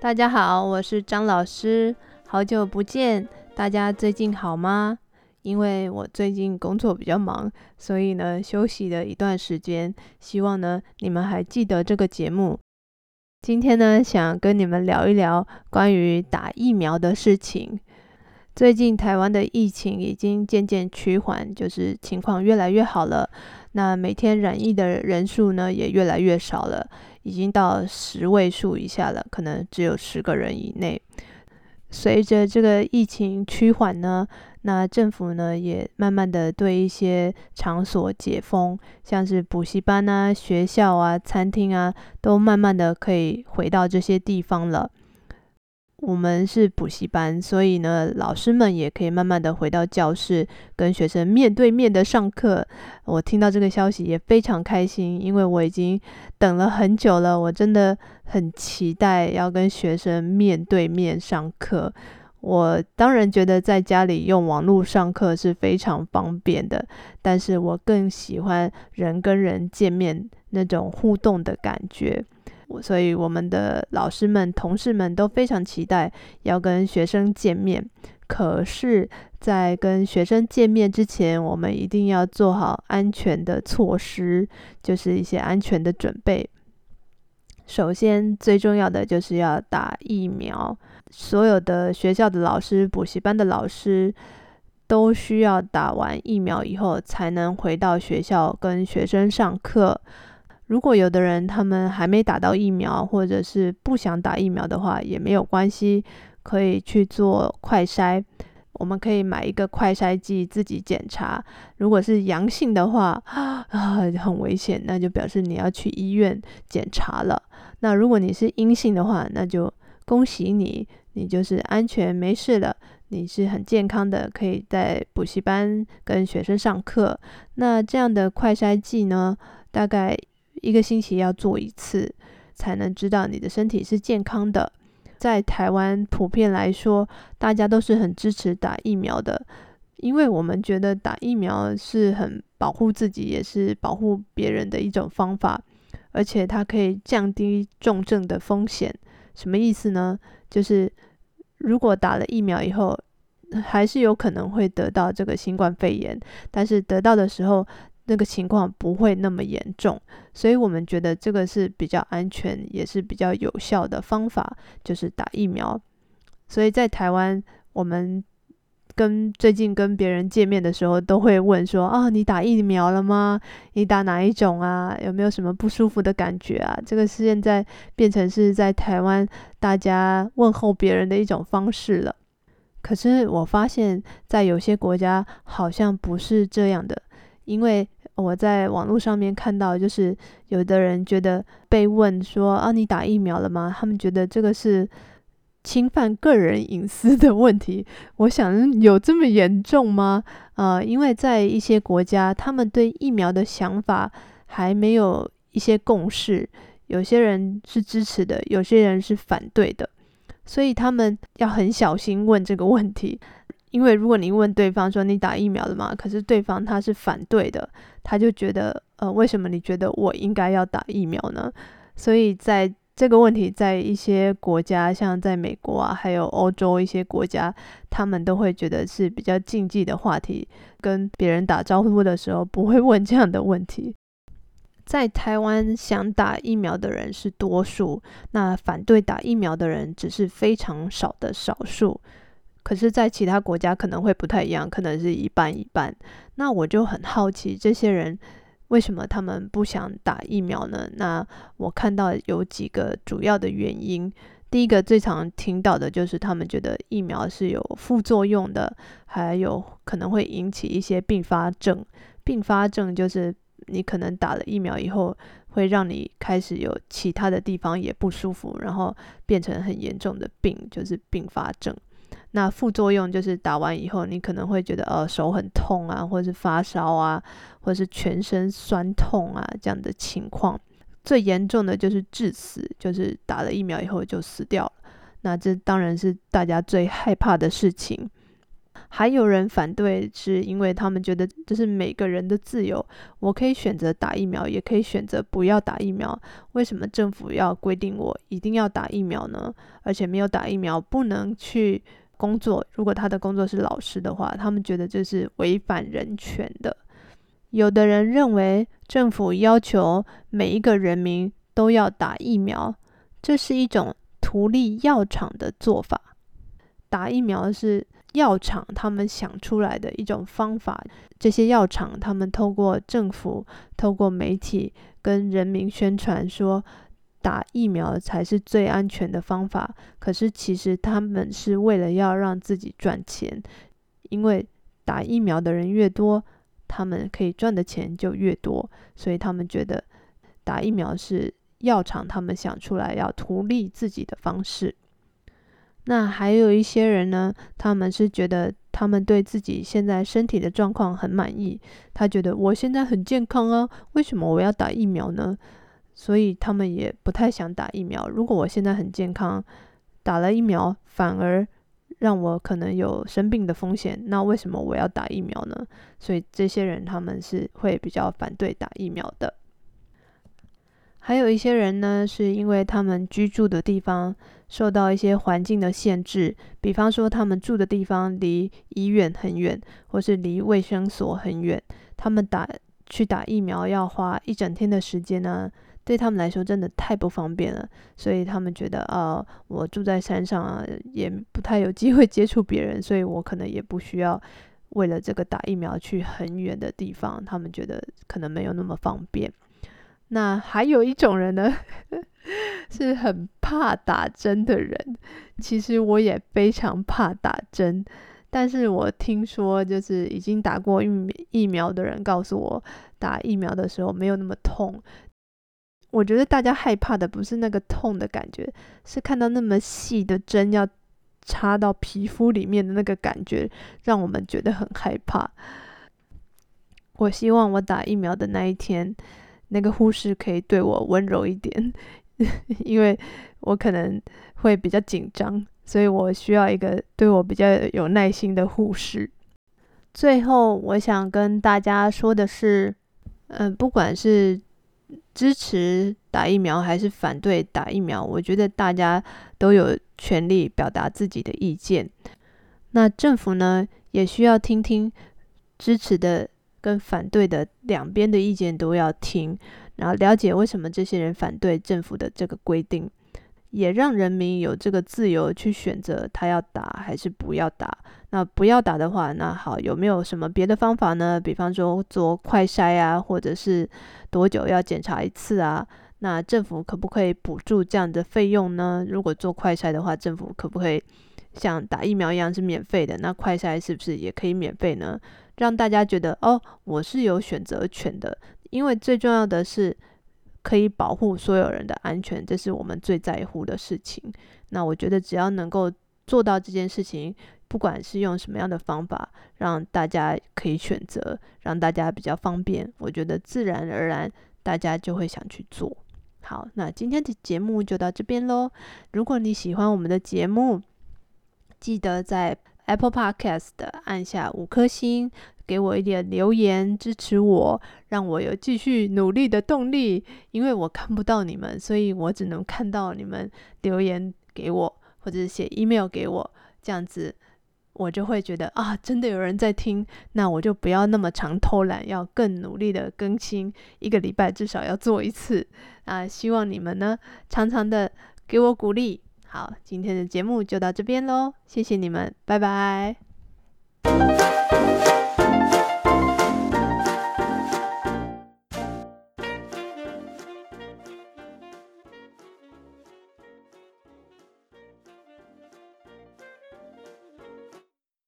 大家好，我是张老师，好久不见，大家最近好吗？因为我最近工作比较忙，所以呢休息了一段时间，希望呢你们还记得这个节目。今天呢想跟你们聊一聊关于打疫苗的事情。最近台湾的疫情已经渐渐趋缓，就是情况越来越好了。那每天染疫的人数呢也越来越少了。已经到十位数以下了，可能只有十个人以内。随着这个疫情趋缓呢，那政府呢也慢慢的对一些场所解封，像是补习班啊、学校啊、餐厅啊，都慢慢的可以回到这些地方了。我们是补习班，所以呢，老师们也可以慢慢的回到教室，跟学生面对面的上课。我听到这个消息也非常开心，因为我已经等了很久了，我真的很期待要跟学生面对面上课。我当然觉得在家里用网络上课是非常方便的，但是我更喜欢人跟人见面那种互动的感觉。所以，我们的老师们、同事们都非常期待要跟学生见面。可是，在跟学生见面之前，我们一定要做好安全的措施，就是一些安全的准备。首先，最重要的就是要打疫苗。所有的学校的老师、补习班的老师都需要打完疫苗以后，才能回到学校跟学生上课。如果有的人他们还没打到疫苗，或者是不想打疫苗的话，也没有关系，可以去做快筛。我们可以买一个快筛剂自己检查。如果是阳性的话，啊，很危险，那就表示你要去医院检查了。那如果你是阴性的话，那就恭喜你，你就是安全没事了，你是很健康的，可以在补习班跟学生上课。那这样的快筛剂呢，大概。一个星期要做一次，才能知道你的身体是健康的。在台湾普遍来说，大家都是很支持打疫苗的，因为我们觉得打疫苗是很保护自己，也是保护别人的一种方法，而且它可以降低重症的风险。什么意思呢？就是如果打了疫苗以后，还是有可能会得到这个新冠肺炎，但是得到的时候，那个情况不会那么严重，所以我们觉得这个是比较安全，也是比较有效的方法，就是打疫苗。所以在台湾，我们跟最近跟别人见面的时候，都会问说：“啊，你打疫苗了吗？你打哪一种啊？有没有什么不舒服的感觉啊？”这个是现在变成是在台湾大家问候别人的一种方式了。可是我发现，在有些国家好像不是这样的，因为。我在网络上面看到，就是有的人觉得被问说啊，你打疫苗了吗？他们觉得这个是侵犯个人隐私的问题。我想有这么严重吗？呃，因为在一些国家，他们对疫苗的想法还没有一些共识，有些人是支持的，有些人是反对的，所以他们要很小心问这个问题。因为如果你问对方说，你打疫苗了吗？可是对方他是反对的，他就觉得呃，为什么你觉得我应该要打疫苗呢？所以在这个问题，在一些国家，像在美国啊，还有欧洲一些国家，他们都会觉得是比较禁忌的话题，跟别人打招呼的时候不会问这样的问题。在台湾想打疫苗的人是多数，那反对打疫苗的人只是非常少的少数。可是，在其他国家可能会不太一样，可能是一半一半。那我就很好奇，这些人为什么他们不想打疫苗呢？那我看到有几个主要的原因。第一个最常听到的就是他们觉得疫苗是有副作用的，还有可能会引起一些并发症。并发症就是你可能打了疫苗以后，会让你开始有其他的地方也不舒服，然后变成很严重的病，就是并发症。那副作用就是打完以后，你可能会觉得呃手很痛啊，或者是发烧啊，或者是全身酸痛啊这样的情况。最严重的就是致死，就是打了疫苗以后就死掉了。那这当然是大家最害怕的事情。还有人反对，是因为他们觉得这是每个人的自由，我可以选择打疫苗，也可以选择不要打疫苗。为什么政府要规定我一定要打疫苗呢？而且没有打疫苗不能去工作。如果他的工作是老师的话，他们觉得这是违反人权的。有的人认为政府要求每一个人民都要打疫苗，这是一种图利药厂的做法。打疫苗是药厂他们想出来的一种方法，这些药厂他们透过政府、透过媒体跟人民宣传说打疫苗才是最安全的方法。可是其实他们是为了要让自己赚钱，因为打疫苗的人越多，他们可以赚的钱就越多，所以他们觉得打疫苗是药厂他们想出来要图利自己的方式。那还有一些人呢，他们是觉得他们对自己现在身体的状况很满意，他觉得我现在很健康啊，为什么我要打疫苗呢？所以他们也不太想打疫苗。如果我现在很健康，打了疫苗反而让我可能有生病的风险，那为什么我要打疫苗呢？所以这些人他们是会比较反对打疫苗的。还有一些人呢，是因为他们居住的地方受到一些环境的限制，比方说他们住的地方离医院很远，或是离卫生所很远，他们打去打疫苗要花一整天的时间呢，对他们来说真的太不方便了，所以他们觉得啊、呃，我住在山上啊，也不太有机会接触别人，所以我可能也不需要为了这个打疫苗去很远的地方，他们觉得可能没有那么方便。那还有一种人呢，是很怕打针的人。其实我也非常怕打针，但是我听说就是已经打过疫疫苗的人告诉我，打疫苗的时候没有那么痛。我觉得大家害怕的不是那个痛的感觉，是看到那么细的针要插到皮肤里面的那个感觉，让我们觉得很害怕。我希望我打疫苗的那一天，那个护士可以对我温柔一点，因为我可能会比较紧张，所以我需要一个对我比较有耐心的护士。最后，我想跟大家说的是，嗯、不管是支持打疫苗还是反对打疫苗，我觉得大家都有权利表达自己的意见。那政府呢，也需要听听支持的。跟反对的两边的意见都要听，然后了解为什么这些人反对政府的这个规定，也让人民有这个自由去选择他要打还是不要打。那不要打的话，那好，有没有什么别的方法呢？比方说做快筛啊，或者是多久要检查一次啊？那政府可不可以补助这样的费用呢？如果做快筛的话，政府可不可以像打疫苗一样是免费的？那快筛是不是也可以免费呢？让大家觉得哦，我是有选择权的，因为最重要的是可以保护所有人的安全，这是我们最在乎的事情。那我觉得只要能够做到这件事情，不管是用什么样的方法，让大家可以选择，让大家比较方便，我觉得自然而然大家就会想去做。好，那今天的节目就到这边喽。如果你喜欢我们的节目，记得在 Apple Podcast 按下五颗星，给我一点留言支持我，让我有继续努力的动力。因为我看不到你们，所以我只能看到你们留言给我，或者写 email 给我，这样子我就会觉得啊，真的有人在听，那我就不要那么常偷懒，要更努力的更新，一个礼拜至少要做一次啊。希望你们呢，常常的给我鼓励。好，今天的节目就到这边喽，谢谢你们，拜拜。